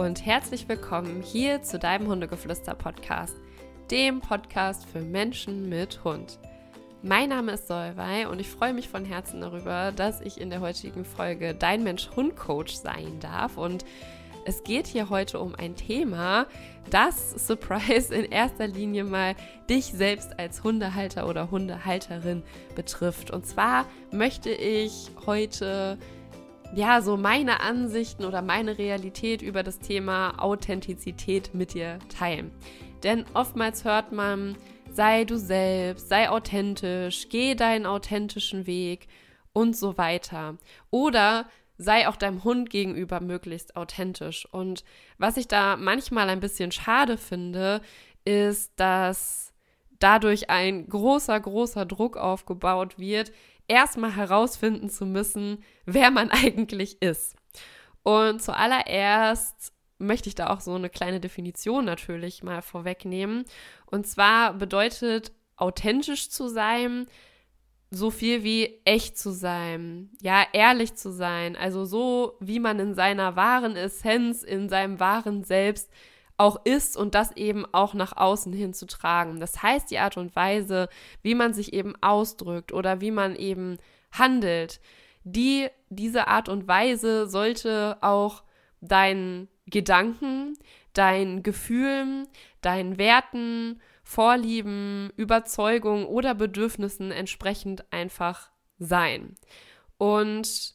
und herzlich willkommen hier zu deinem Hundegeflüster-Podcast, dem Podcast für Menschen mit Hund. Mein Name ist Solvay und ich freue mich von Herzen darüber, dass ich in der heutigen Folge dein Mensch-Hund-Coach sein darf. Und es geht hier heute um ein Thema, das, Surprise, in erster Linie mal dich selbst als Hundehalter oder Hundehalterin betrifft. Und zwar möchte ich heute ja, so meine Ansichten oder meine Realität über das Thema Authentizität mit dir teilen. Denn oftmals hört man, sei du selbst, sei authentisch, geh deinen authentischen Weg und so weiter. Oder sei auch deinem Hund gegenüber möglichst authentisch. Und was ich da manchmal ein bisschen schade finde, ist, dass dadurch ein großer, großer Druck aufgebaut wird, erstmal herausfinden zu müssen, wer man eigentlich ist. Und zuallererst möchte ich da auch so eine kleine Definition natürlich mal vorwegnehmen. Und zwar bedeutet authentisch zu sein, so viel wie echt zu sein, ja, ehrlich zu sein, also so, wie man in seiner wahren Essenz, in seinem wahren Selbst auch ist und das eben auch nach außen hin zu tragen. Das heißt, die Art und Weise, wie man sich eben ausdrückt oder wie man eben handelt, die, diese Art und Weise sollte auch deinen Gedanken, deinen Gefühlen, deinen Werten, Vorlieben, Überzeugungen oder Bedürfnissen entsprechend einfach sein. Und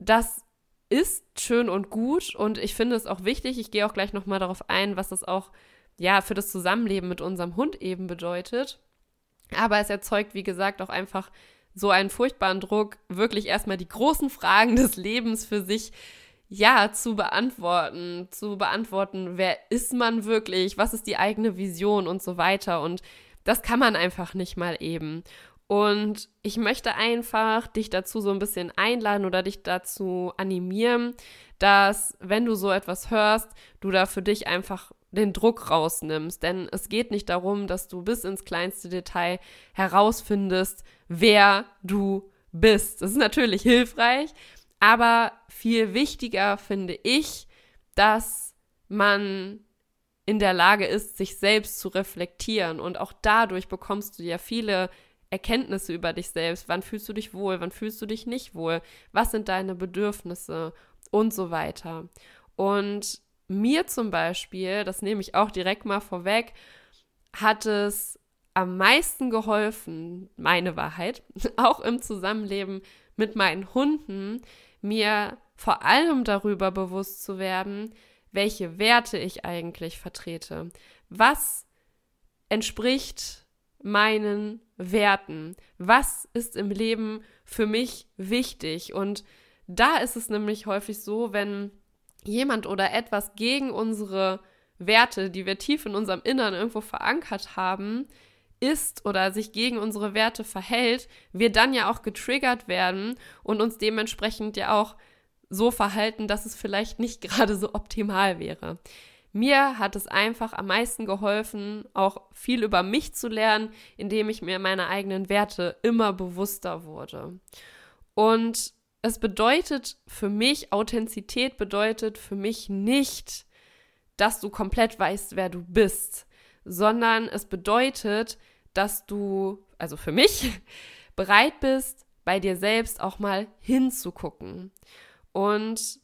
das ist schön und gut und ich finde es auch wichtig. Ich gehe auch gleich nochmal darauf ein, was das auch ja für das Zusammenleben mit unserem Hund eben bedeutet. Aber es erzeugt, wie gesagt, auch einfach so einen furchtbaren Druck, wirklich erstmal die großen Fragen des Lebens für sich ja zu beantworten, zu beantworten, wer ist man wirklich, was ist die eigene Vision und so weiter. Und das kann man einfach nicht mal eben. Und ich möchte einfach dich dazu so ein bisschen einladen oder dich dazu animieren, dass wenn du so etwas hörst, du da für dich einfach den Druck rausnimmst. Denn es geht nicht darum, dass du bis ins kleinste Detail herausfindest, wer du bist. Das ist natürlich hilfreich, aber viel wichtiger finde ich, dass man in der Lage ist, sich selbst zu reflektieren. Und auch dadurch bekommst du ja viele Erkenntnisse über dich selbst. Wann fühlst du dich wohl? Wann fühlst du dich nicht wohl? Was sind deine Bedürfnisse? Und so weiter. Und mir zum Beispiel, das nehme ich auch direkt mal vorweg, hat es am meisten geholfen, meine Wahrheit, auch im Zusammenleben mit meinen Hunden, mir vor allem darüber bewusst zu werden, welche Werte ich eigentlich vertrete. Was entspricht meinen Werten? Was ist im Leben für mich wichtig? Und da ist es nämlich häufig so, wenn jemand oder etwas gegen unsere Werte, die wir tief in unserem Innern irgendwo verankert haben, ist oder sich gegen unsere Werte verhält, wir dann ja auch getriggert werden und uns dementsprechend ja auch so verhalten, dass es vielleicht nicht gerade so optimal wäre. Mir hat es einfach am meisten geholfen, auch viel über mich zu lernen, indem ich mir meine eigenen Werte immer bewusster wurde. Und es bedeutet für mich, Authentizität bedeutet für mich nicht, dass du komplett weißt, wer du bist, sondern es bedeutet, dass du, also für mich, bereit bist, bei dir selbst auch mal hinzugucken. Und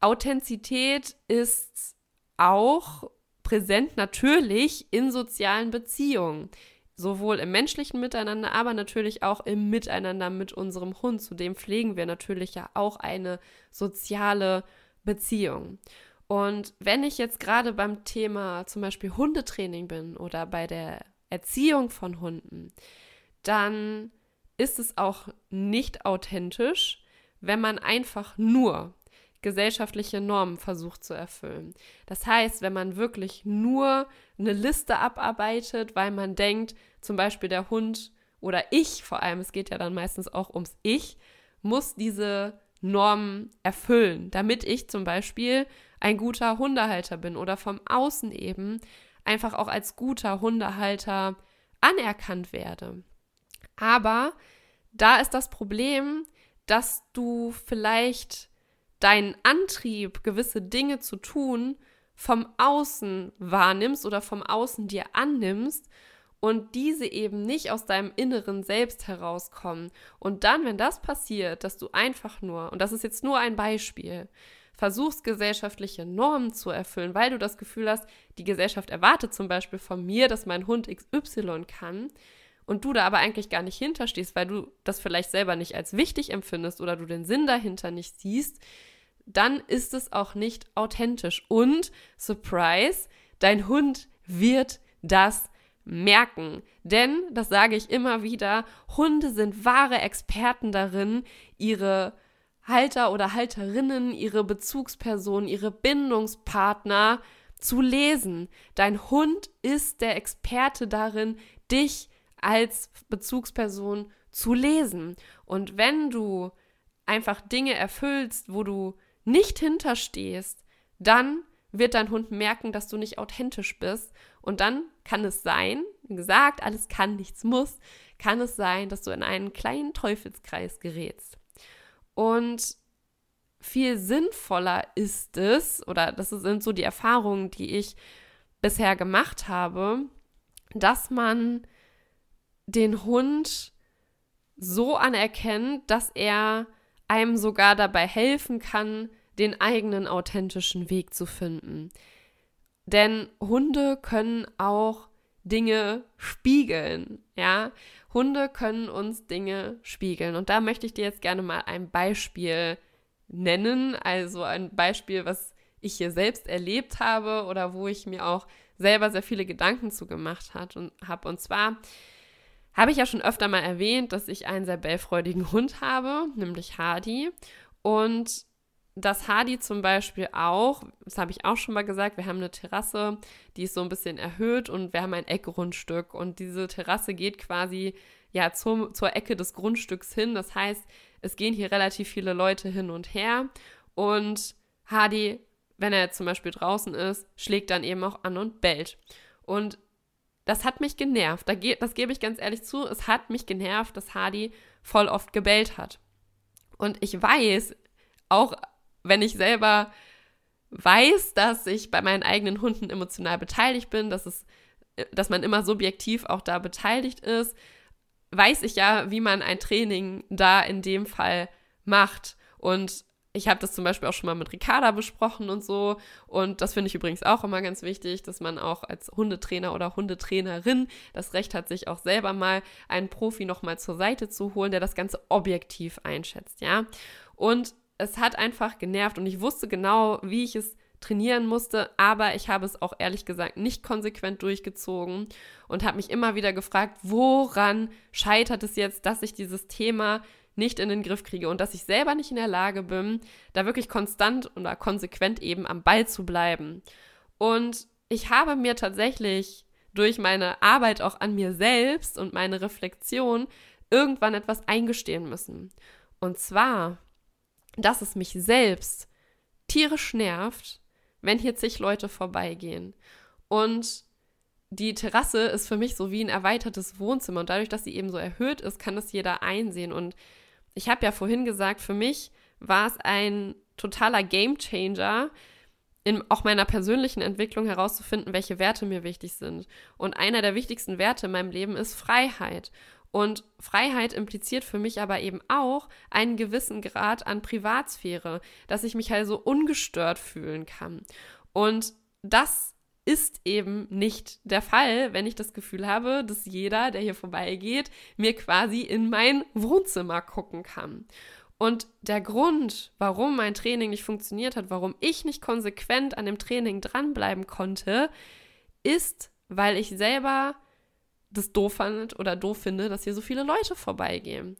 Authentizität ist auch präsent natürlich in sozialen Beziehungen. Sowohl im menschlichen Miteinander, aber natürlich auch im Miteinander mit unserem Hund. Zudem pflegen wir natürlich ja auch eine soziale Beziehung. Und wenn ich jetzt gerade beim Thema zum Beispiel Hundetraining bin oder bei der Erziehung von Hunden, dann ist es auch nicht authentisch, wenn man einfach nur gesellschaftliche Normen versucht zu erfüllen. Das heißt, wenn man wirklich nur eine Liste abarbeitet, weil man denkt, zum Beispiel der Hund oder ich vor allem, es geht ja dann meistens auch ums Ich, muss diese Normen erfüllen, damit ich zum Beispiel ein guter Hundehalter bin oder vom Außen eben einfach auch als guter Hundehalter anerkannt werde. Aber da ist das Problem, dass du vielleicht deinen Antrieb, gewisse Dinge zu tun, vom Außen wahrnimmst oder vom Außen dir annimmst und diese eben nicht aus deinem inneren Selbst herauskommen. Und dann, wenn das passiert, dass du einfach nur, und das ist jetzt nur ein Beispiel, versuchst gesellschaftliche Normen zu erfüllen, weil du das Gefühl hast, die Gesellschaft erwartet zum Beispiel von mir, dass mein Hund XY kann, und du da aber eigentlich gar nicht hinterstehst, weil du das vielleicht selber nicht als wichtig empfindest oder du den Sinn dahinter nicht siehst, dann ist es auch nicht authentisch. Und, Surprise, dein Hund wird das merken. Denn, das sage ich immer wieder, Hunde sind wahre Experten darin, ihre Halter oder Halterinnen, ihre Bezugspersonen, ihre Bindungspartner zu lesen. Dein Hund ist der Experte darin, dich als Bezugsperson zu lesen. Und wenn du einfach Dinge erfüllst, wo du nicht hinterstehst, dann wird dein Hund merken, dass du nicht authentisch bist. Und dann kann es sein, wie gesagt, alles kann, nichts muss, kann es sein, dass du in einen kleinen Teufelskreis gerätst. Und viel sinnvoller ist es, oder das sind so die Erfahrungen, die ich bisher gemacht habe, dass man den Hund so anerkennt, dass er einem sogar dabei helfen kann, den eigenen authentischen Weg zu finden. Denn Hunde können auch Dinge spiegeln, ja? Hunde können uns Dinge spiegeln. Und da möchte ich dir jetzt gerne mal ein Beispiel nennen, also ein Beispiel, was ich hier selbst erlebt habe oder wo ich mir auch selber sehr viele Gedanken zu gemacht habe. Und zwar habe ich ja schon öfter mal erwähnt, dass ich einen sehr bellfreudigen Hund habe, nämlich Hardy. Und dass Hardy zum Beispiel auch, das habe ich auch schon mal gesagt, wir haben eine Terrasse, die ist so ein bisschen erhöht und wir haben ein Eckgrundstück. Und diese Terrasse geht quasi ja zum, zur Ecke des Grundstücks hin. Das heißt, es gehen hier relativ viele Leute hin und her. Und Hardy, wenn er jetzt zum Beispiel draußen ist, schlägt dann eben auch an und bellt. Und das hat mich genervt. Das gebe ich ganz ehrlich zu. Es hat mich genervt, dass Hardy voll oft gebellt hat. Und ich weiß, auch wenn ich selber weiß, dass ich bei meinen eigenen Hunden emotional beteiligt bin, dass es, dass man immer subjektiv auch da beteiligt ist, weiß ich ja, wie man ein Training da in dem Fall macht. Und ich habe das zum Beispiel auch schon mal mit Ricarda besprochen und so. Und das finde ich übrigens auch immer ganz wichtig, dass man auch als Hundetrainer oder Hundetrainerin das Recht hat, sich auch selber mal einen Profi nochmal zur Seite zu holen, der das Ganze objektiv einschätzt, ja. Und es hat einfach genervt und ich wusste genau, wie ich es trainieren musste, aber ich habe es auch ehrlich gesagt nicht konsequent durchgezogen und habe mich immer wieder gefragt, woran scheitert es jetzt, dass ich dieses Thema nicht in den Griff kriege und dass ich selber nicht in der Lage bin, da wirklich konstant oder konsequent eben am Ball zu bleiben. Und ich habe mir tatsächlich durch meine Arbeit auch an mir selbst und meine Reflexion irgendwann etwas eingestehen müssen. Und zwar, dass es mich selbst tierisch nervt, wenn hier zig Leute vorbeigehen. Und die Terrasse ist für mich so wie ein erweitertes Wohnzimmer und dadurch, dass sie eben so erhöht ist, kann das jeder einsehen. Und ich habe ja vorhin gesagt, für mich war es ein totaler Gamechanger, in auch meiner persönlichen Entwicklung herauszufinden, welche Werte mir wichtig sind. Und einer der wichtigsten Werte in meinem Leben ist Freiheit. Und Freiheit impliziert für mich aber eben auch einen gewissen Grad an Privatsphäre, dass ich mich halt so ungestört fühlen kann. Und das ist eben nicht der Fall, wenn ich das Gefühl habe, dass jeder, der hier vorbeigeht, mir quasi in mein Wohnzimmer gucken kann. Und der Grund, warum mein Training nicht funktioniert hat, warum ich nicht konsequent an dem Training dranbleiben konnte, ist, weil ich selber das doof fand oder doof finde, dass hier so viele Leute vorbeigehen.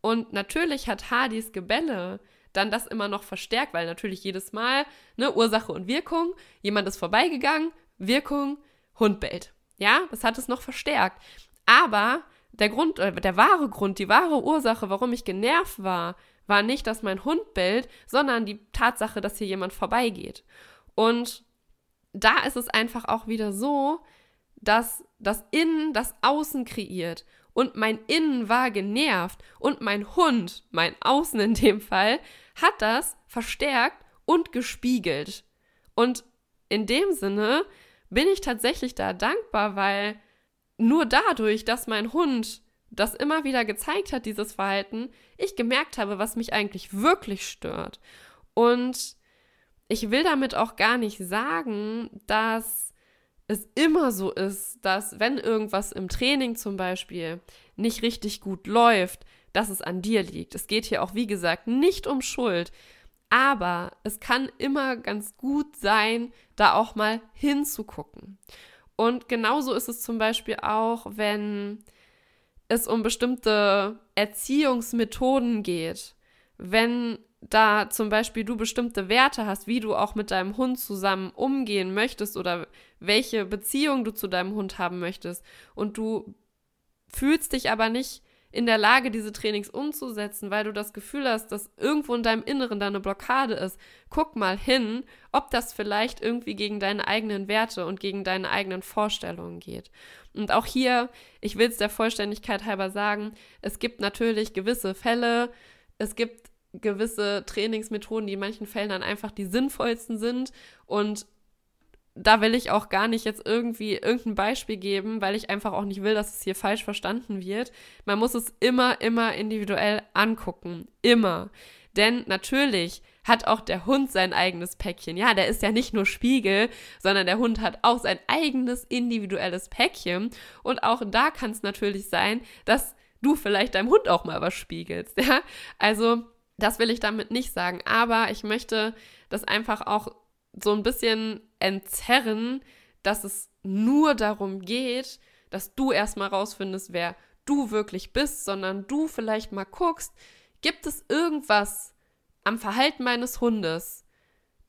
Und natürlich hat Hardys Gebälle dann das immer noch verstärkt, weil natürlich jedes Mal, ne, Ursache und Wirkung, jemand ist vorbeigegangen, Wirkung, Hund bellt. Ja, das hat es noch verstärkt. Aber der Grund, äh, der wahre Grund, die wahre Ursache, warum ich genervt war, war nicht, dass mein Hund bellt, sondern die Tatsache, dass hier jemand vorbeigeht. Und da ist es einfach auch wieder so, dass das Innen das Außen kreiert. Und mein Innen war genervt und mein Hund, mein Außen in dem Fall, hat das verstärkt und gespiegelt. Und in dem Sinne bin ich tatsächlich da dankbar, weil nur dadurch, dass mein Hund das immer wieder gezeigt hat, dieses Verhalten, ich gemerkt habe, was mich eigentlich wirklich stört. Und ich will damit auch gar nicht sagen, dass es immer so ist, dass wenn irgendwas im Training zum Beispiel nicht richtig gut läuft, dass es an dir liegt. Es geht hier auch, wie gesagt, nicht um Schuld. Aber es kann immer ganz gut sein, da auch mal hinzugucken. Und genauso ist es zum Beispiel auch, wenn es um bestimmte Erziehungsmethoden geht. Wenn da zum Beispiel du bestimmte Werte hast, wie du auch mit deinem Hund zusammen umgehen möchtest oder welche Beziehung du zu deinem Hund haben möchtest und du fühlst dich aber nicht in der Lage, diese Trainings umzusetzen, weil du das Gefühl hast, dass irgendwo in deinem Inneren da eine Blockade ist, guck mal hin, ob das vielleicht irgendwie gegen deine eigenen Werte und gegen deine eigenen Vorstellungen geht. Und auch hier, ich will es der Vollständigkeit halber sagen, es gibt natürlich gewisse Fälle, es gibt gewisse Trainingsmethoden, die in manchen Fällen dann einfach die sinnvollsten sind und da will ich auch gar nicht jetzt irgendwie irgendein Beispiel geben, weil ich einfach auch nicht will, dass es hier falsch verstanden wird. Man muss es immer, immer individuell angucken. Immer. Denn natürlich hat auch der Hund sein eigenes Päckchen. Ja, der ist ja nicht nur Spiegel, sondern der Hund hat auch sein eigenes individuelles Päckchen. Und auch da kann es natürlich sein, dass du vielleicht deinem Hund auch mal was spiegelst. Ja, also das will ich damit nicht sagen. Aber ich möchte das einfach auch so ein bisschen entzerren, dass es nur darum geht, dass du erstmal rausfindest, wer du wirklich bist, sondern du vielleicht mal guckst, gibt es irgendwas am Verhalten meines Hundes,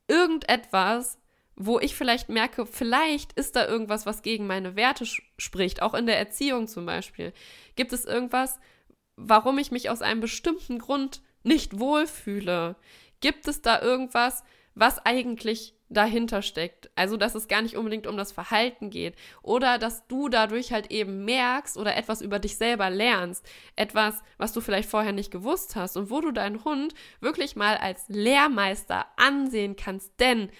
irgendetwas, wo ich vielleicht merke, vielleicht ist da irgendwas, was gegen meine Werte spricht, auch in der Erziehung zum Beispiel. Gibt es irgendwas, warum ich mich aus einem bestimmten Grund nicht wohlfühle? Gibt es da irgendwas, was eigentlich dahinter steckt. Also, dass es gar nicht unbedingt um das Verhalten geht oder dass du dadurch halt eben merkst oder etwas über dich selber lernst. Etwas, was du vielleicht vorher nicht gewusst hast und wo du deinen Hund wirklich mal als Lehrmeister ansehen kannst. Denn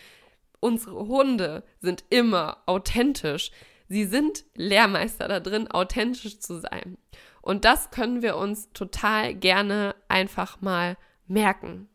unsere Hunde sind immer authentisch. Sie sind Lehrmeister da drin, authentisch zu sein. Und das können wir uns total gerne einfach mal merken.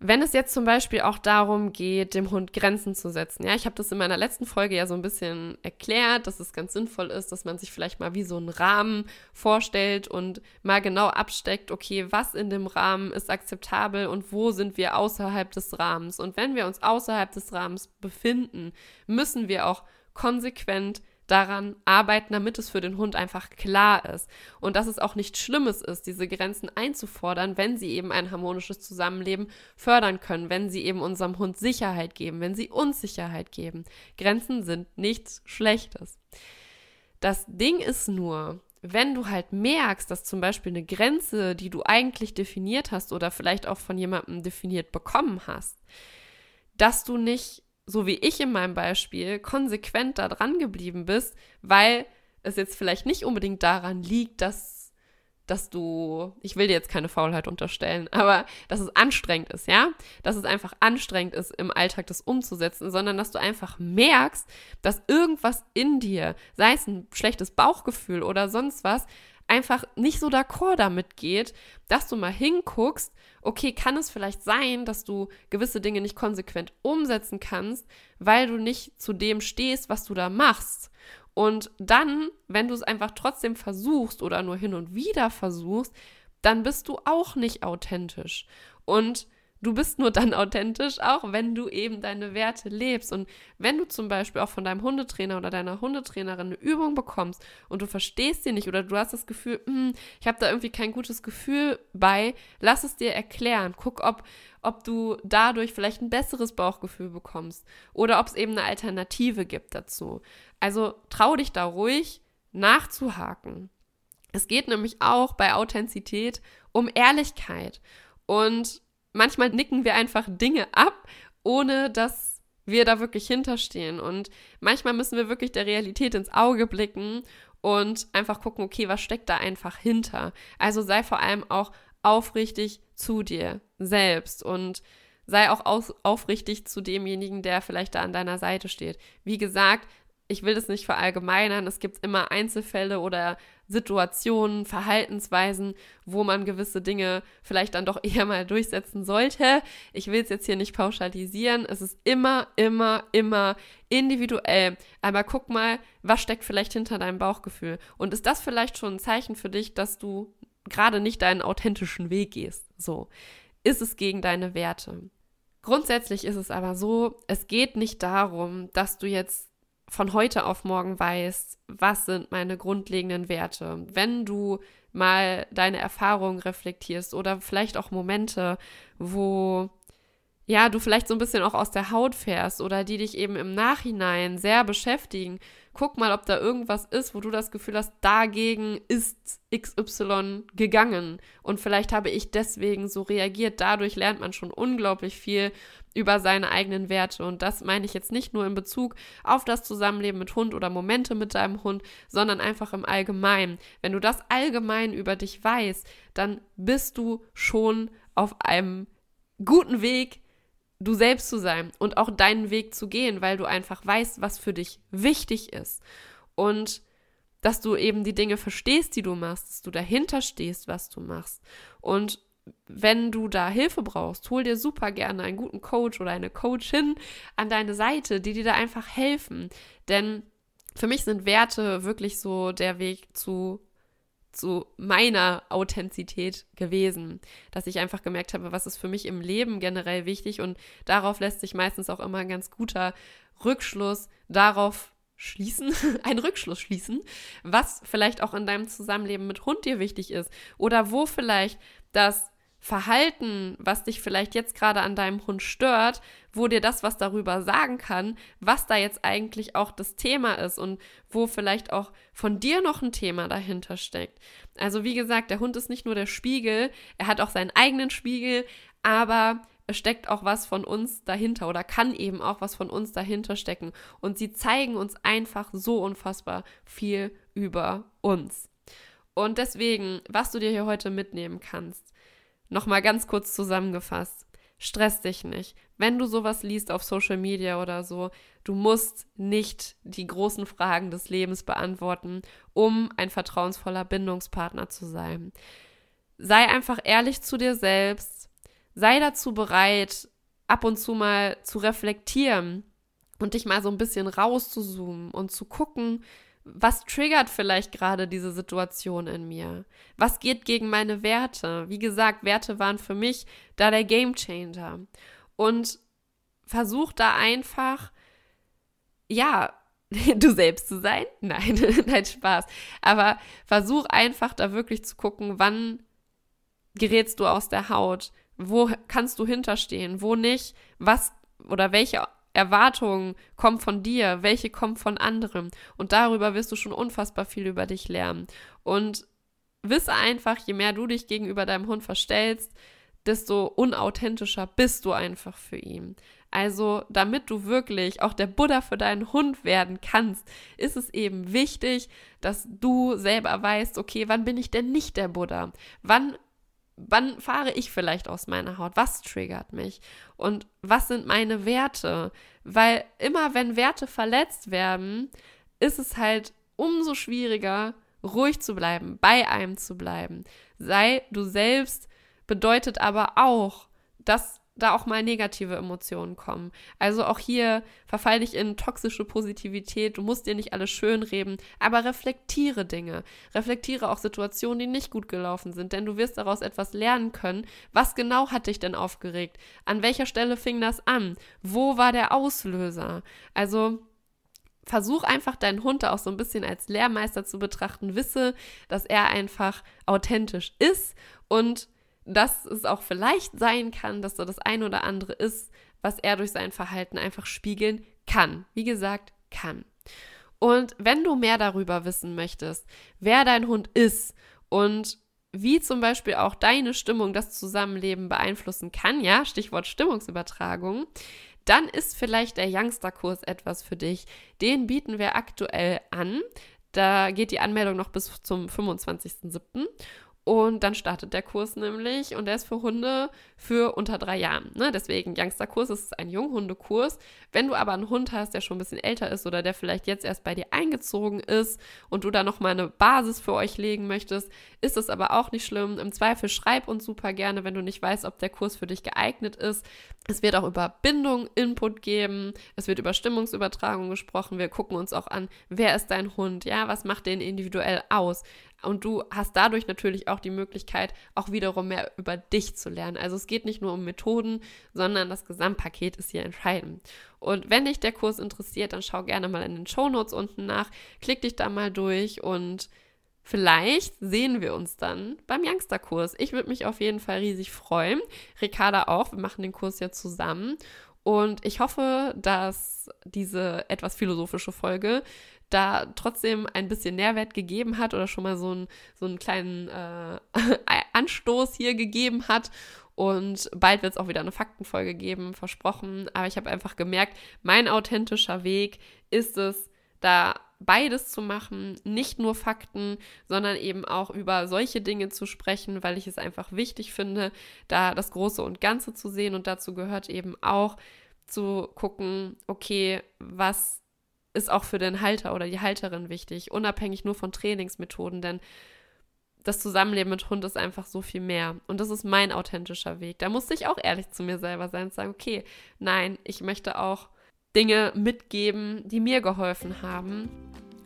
Wenn es jetzt zum Beispiel auch darum geht, dem Hund Grenzen zu setzen, ja, ich habe das in meiner letzten Folge ja so ein bisschen erklärt, dass es ganz sinnvoll ist, dass man sich vielleicht mal wie so einen Rahmen vorstellt und mal genau absteckt, okay, was in dem Rahmen ist akzeptabel und wo sind wir außerhalb des Rahmens. Und wenn wir uns außerhalb des Rahmens befinden, müssen wir auch konsequent daran arbeiten, damit es für den Hund einfach klar ist. Und dass es auch nichts Schlimmes ist, diese Grenzen einzufordern, wenn sie eben ein harmonisches Zusammenleben fördern können, wenn sie eben unserem Hund Sicherheit geben, wenn sie uns Sicherheit geben. Grenzen sind nichts Schlechtes. Das Ding ist nur, wenn du halt merkst, dass zum Beispiel eine Grenze, die du eigentlich definiert hast oder vielleicht auch von jemandem definiert bekommen hast, dass du nicht so wie ich in meinem Beispiel, konsequent da dran geblieben bist, weil es jetzt vielleicht nicht unbedingt daran liegt, dass, dass du, ich will dir jetzt keine Faulheit unterstellen, aber dass es anstrengend ist, ja? Dass es einfach anstrengend ist, im Alltag das umzusetzen, sondern dass du einfach merkst, dass irgendwas in dir, sei es ein schlechtes Bauchgefühl oder sonst was, einfach nicht so d'accord damit geht, dass du mal hinguckst okay, kann es vielleicht sein, dass du gewisse Dinge nicht konsequent umsetzen kannst, weil du nicht zu dem stehst, was du da machst. Und dann, wenn du es einfach trotzdem versuchst oder nur hin und wieder versuchst, dann bist du auch nicht authentisch. Und Du bist nur dann authentisch, auch wenn du eben deine Werte lebst. Und wenn du zum Beispiel auch von deinem Hundetrainer oder deiner Hundetrainerin eine Übung bekommst und du verstehst sie nicht oder du hast das Gefühl, hm, ich habe da irgendwie kein gutes Gefühl bei, lass es dir erklären. Guck, ob, ob du dadurch vielleicht ein besseres Bauchgefühl bekommst oder ob es eben eine Alternative gibt dazu. Also trau dich da ruhig nachzuhaken. Es geht nämlich auch bei Authentizität um Ehrlichkeit. Und manchmal nicken wir einfach Dinge ab, ohne dass wir da wirklich hinterstehen. Und manchmal müssen wir wirklich der Realität ins Auge blicken und einfach gucken, okay, was steckt da einfach hinter. Also sei vor allem auch aufrichtig zu dir selbst und sei auch aus, aufrichtig zu demjenigen, der vielleicht da an deiner Seite steht. Wie gesagt, ich will das nicht verallgemeinern. Es gibt immer Einzelfälle oder Situationen, Verhaltensweisen, wo man gewisse Dinge vielleicht dann doch eher mal durchsetzen sollte. Ich will es jetzt hier nicht pauschalisieren. Es ist immer, immer, immer individuell. Aber guck mal, was steckt vielleicht hinter deinem Bauchgefühl? Und ist das vielleicht schon ein Zeichen für dich, dass du gerade nicht deinen authentischen Weg gehst? So. Ist es gegen deine Werte? Grundsätzlich ist es aber so, es geht nicht darum, dass du jetzt von heute auf morgen weißt, was sind meine grundlegenden Werte. Wenn du mal deine Erfahrungen reflektierst oder vielleicht auch Momente, wo ja, du vielleicht so ein bisschen auch aus der Haut fährst oder die dich eben im Nachhinein sehr beschäftigen, guck mal, ob da irgendwas ist, wo du das Gefühl hast, dagegen ist XY gegangen und vielleicht habe ich deswegen so reagiert. Dadurch lernt man schon unglaublich viel über seine eigenen Werte und das meine ich jetzt nicht nur in Bezug auf das Zusammenleben mit Hund oder Momente mit deinem Hund, sondern einfach im Allgemeinen. Wenn du das allgemein über dich weißt, dann bist du schon auf einem guten Weg, du selbst zu sein und auch deinen Weg zu gehen, weil du einfach weißt, was für dich wichtig ist. Und dass du eben die Dinge verstehst, die du machst, dass du dahinter stehst, was du machst. Und wenn du da Hilfe brauchst, hol dir super gerne einen guten Coach oder eine Coachin an deine Seite, die dir da einfach helfen. Denn für mich sind Werte wirklich so der Weg zu zu meiner Authentizität gewesen, dass ich einfach gemerkt habe, was ist für mich im Leben generell wichtig. Und darauf lässt sich meistens auch immer ein ganz guter Rückschluss darauf schließen, ein Rückschluss schließen, was vielleicht auch in deinem Zusammenleben mit Hund dir wichtig ist oder wo vielleicht das Verhalten, was dich vielleicht jetzt gerade an deinem Hund stört, wo dir das was darüber sagen kann, was da jetzt eigentlich auch das Thema ist und wo vielleicht auch von dir noch ein Thema dahinter steckt. Also wie gesagt, der Hund ist nicht nur der Spiegel, er hat auch seinen eigenen Spiegel, aber es steckt auch was von uns dahinter oder kann eben auch was von uns dahinter stecken. Und sie zeigen uns einfach so unfassbar viel über uns. Und deswegen, was du dir hier heute mitnehmen kannst, Nochmal ganz kurz zusammengefasst. Stress dich nicht. Wenn du sowas liest auf Social Media oder so, du musst nicht die großen Fragen des Lebens beantworten, um ein vertrauensvoller Bindungspartner zu sein. Sei einfach ehrlich zu dir selbst. Sei dazu bereit, ab und zu mal zu reflektieren und dich mal so ein bisschen rauszuzoomen und zu gucken, was triggert vielleicht gerade diese Situation in mir? Was geht gegen meine Werte? Wie gesagt, Werte waren für mich da der Game Changer. Und versuch da einfach, ja, du selbst zu sein. Nein, nein, Spaß. Aber versuch einfach da wirklich zu gucken, wann gerätst du aus der Haut? Wo kannst du hinterstehen? Wo nicht? Was oder welche Erwartungen kommen von dir, welche kommen von anderen. Und darüber wirst du schon unfassbar viel über dich lernen. Und wisse einfach, je mehr du dich gegenüber deinem Hund verstellst, desto unauthentischer bist du einfach für ihn. Also, damit du wirklich auch der Buddha für deinen Hund werden kannst, ist es eben wichtig, dass du selber weißt, okay, wann bin ich denn nicht der Buddha? Wann wann fahre ich vielleicht aus meiner Haut? Was triggert mich? Und was sind meine Werte? Weil immer wenn Werte verletzt werden, ist es halt umso schwieriger, ruhig zu bleiben, bei einem zu bleiben. Sei du selbst bedeutet aber auch, dass da auch mal negative Emotionen kommen. Also auch hier verfall dich in toxische Positivität. Du musst dir nicht alles schönreden, aber reflektiere Dinge. Reflektiere auch Situationen, die nicht gut gelaufen sind, denn du wirst daraus etwas lernen können. Was genau hat dich denn aufgeregt? An welcher Stelle fing das an? Wo war der Auslöser? Also versuch einfach deinen Hund auch so ein bisschen als Lehrmeister zu betrachten. Wisse, dass er einfach authentisch ist und dass es auch vielleicht sein kann, dass da das eine oder andere ist, was er durch sein Verhalten einfach spiegeln kann. Wie gesagt, kann. Und wenn du mehr darüber wissen möchtest, wer dein Hund ist und wie zum Beispiel auch deine Stimmung das Zusammenleben beeinflussen kann, ja, Stichwort Stimmungsübertragung, dann ist vielleicht der Youngster-Kurs etwas für dich. Den bieten wir aktuell an. Da geht die Anmeldung noch bis zum 25.07. Und dann startet der Kurs nämlich und der ist für Hunde für unter drei Jahren. Ne? Deswegen Youngster-Kurs ist ein Junghundekurs. Wenn du aber einen Hund hast, der schon ein bisschen älter ist oder der vielleicht jetzt erst bei dir eingezogen ist und du da nochmal eine Basis für euch legen möchtest, ist es aber auch nicht schlimm. Im Zweifel schreib uns super gerne, wenn du nicht weißt, ob der Kurs für dich geeignet ist. Es wird auch über Bindung Input geben. Es wird über Stimmungsübertragung gesprochen. Wir gucken uns auch an, wer ist dein Hund? Ja, was macht den individuell aus? Und du hast dadurch natürlich auch die Möglichkeit, auch wiederum mehr über dich zu lernen. Also es geht nicht nur um Methoden, sondern das Gesamtpaket ist hier entscheidend. Und wenn dich der Kurs interessiert, dann schau gerne mal in den Show Notes unten nach, klick dich da mal durch und Vielleicht sehen wir uns dann beim Youngster-Kurs. Ich würde mich auf jeden Fall riesig freuen. Ricarda auch. Wir machen den Kurs ja zusammen. Und ich hoffe, dass diese etwas philosophische Folge da trotzdem ein bisschen Nährwert gegeben hat oder schon mal so, ein, so einen kleinen äh, Anstoß hier gegeben hat. Und bald wird es auch wieder eine Faktenfolge geben, versprochen. Aber ich habe einfach gemerkt, mein authentischer Weg ist es, da beides zu machen, nicht nur Fakten, sondern eben auch über solche Dinge zu sprechen, weil ich es einfach wichtig finde, da das Große und Ganze zu sehen. Und dazu gehört eben auch zu gucken, okay, was ist auch für den Halter oder die Halterin wichtig, unabhängig nur von Trainingsmethoden, denn das Zusammenleben mit Hund ist einfach so viel mehr. Und das ist mein authentischer Weg. Da musste ich auch ehrlich zu mir selber sein und sagen, okay, nein, ich möchte auch Dinge mitgeben, die mir geholfen haben,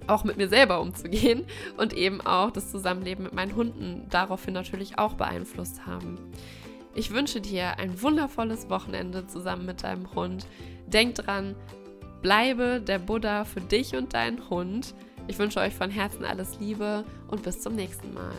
auch mit mir selber umzugehen und eben auch das Zusammenleben mit meinen Hunden daraufhin natürlich auch beeinflusst haben. Ich wünsche dir ein wundervolles Wochenende zusammen mit deinem Hund. Denk dran, Bleibe der Buddha für dich und deinen Hund. Ich wünsche euch von Herzen alles Liebe und bis zum nächsten Mal.